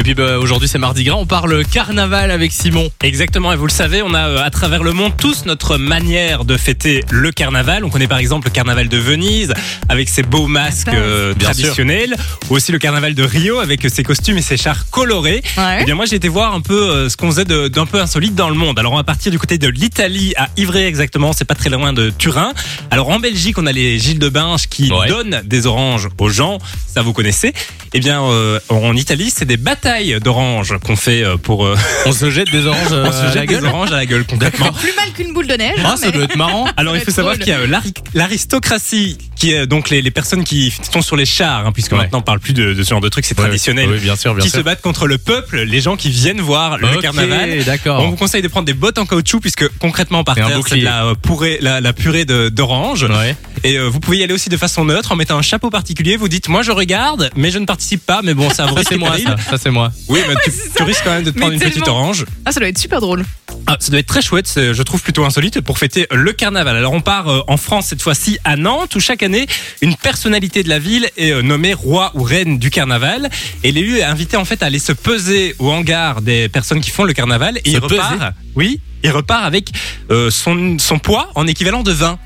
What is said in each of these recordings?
Et puis bah, aujourd'hui c'est Mardi Gras, on parle carnaval avec Simon. Exactement, et vous le savez, on a euh, à travers le monde tous notre manière de fêter le carnaval. On connaît par exemple le carnaval de Venise avec ses beaux masques euh, Bien sûr. traditionnels, ou aussi le carnaval de Rio avec ses costumes et ses chars colorés. Ouais. Eh bien moi j'ai été voir un peu euh, ce qu'on faisait de- d'un peu insolite dans le monde. Alors on va partir du côté de l'Italie à Ivry exactement, c'est pas très loin de Turin. Alors en Belgique on a les Gilles de Binge qui Ouais. donnent des oranges aux gens, ça vous connaissez. Eh bien euh, en Italie c'est des batailles d'oranges qu'on fait euh, pour euh, On se jette des oranges euh, on se à la jette des gueule. oranges à la gueule concrètement. Plus mal qu'une boule de neige. Ah, hein, ça doit être marrant. Alors il faut savoir qu'il y a euh, l'ari- l'aristocratie qui est donc les, les personnes qui sont sur les chars, hein, puisque Ouais. maintenant on parle plus de, de ce genre de trucs, c'est Ouais, traditionnel, Oui, bien sûr, bien qui sûr. se battent contre le peuple, les gens qui viennent voir le Ok, carnaval. D'accord. On vous conseille de prendre des bottes en caoutchouc puisque concrètement par terre c'est la euh, purée, la, la purée d'orange Ouais. et euh, vous pouvez y aller aussi de façon neutre en mettant un chapeau particulier. Vous dites moi je regarde mais je ne participe pas mais bon ça vous Ça c'est moi, ça. Ça c'est moi. Oui mais tu, risques quand même de te prendre une petite orange. Ah, ça doit être super drôle. Ah, ça doit être très chouette, je trouve plutôt insolite pour fêter le carnaval. Alors on part euh, en France cette fois-ci à Nantes où chaque année une personnalité de la ville est euh, nommée roi ou reine du carnaval et l'élu est invité en fait à aller se peser au hangar des personnes qui font le carnaval et Se il repart. peser? Oui, il repart avec euh, son son poids en équivalent de vin.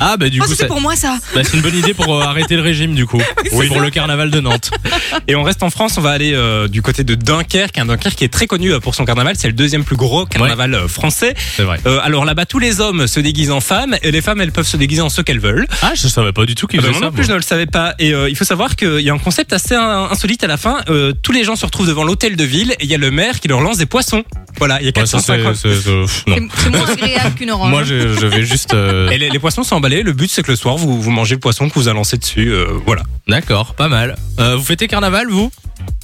Ah bah du Oh, coup ça- pour moi ça. bah, c'est une bonne idée pour euh, arrêter le régime du coup. Oui, pour le carnaval de Nantes. Et on reste en France, on va aller euh, du côté de Dunkerque, un Dunkerque qui est très connu euh, pour son carnaval, c'est le deuxième plus gros carnaval français. C'est vrai. Euh, alors là-bas, tous les hommes se déguisent en femmes et les femmes, elles peuvent se déguiser en ce qu'elles veulent. Ah, je savais pas du tout qu'il Ah bah, faisait moi ça. non plus, je ne le savais pas. Et euh, il faut savoir qu'il y a un concept assez in- insolite à la fin. Euh, tous les gens se retrouvent devant l'hôtel de ville et il y a le maire qui leur lance des poissons. Voilà, il y a Ouais, ça, c'est- 450. c'est- c'est- pff, non. C'est c'est moins agréable qu'une orange. Moi, je, je vais juste. euh, Et les, les poissons sont emballés. Le but, c'est que le soir, vous, vous mangez le poisson que vous a lancé dessus. euh, voilà. D'accord, pas mal. Euh, vous fêtez carnaval, vous?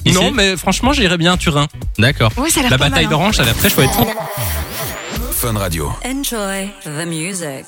Ici? Non, mais franchement, j'irais bien à Turin. D'accord. Ouais, ça a l'air La pas mal, bataille hein. d'orange, ça a l'air très chouette. Fun Radio. Enjoy the music.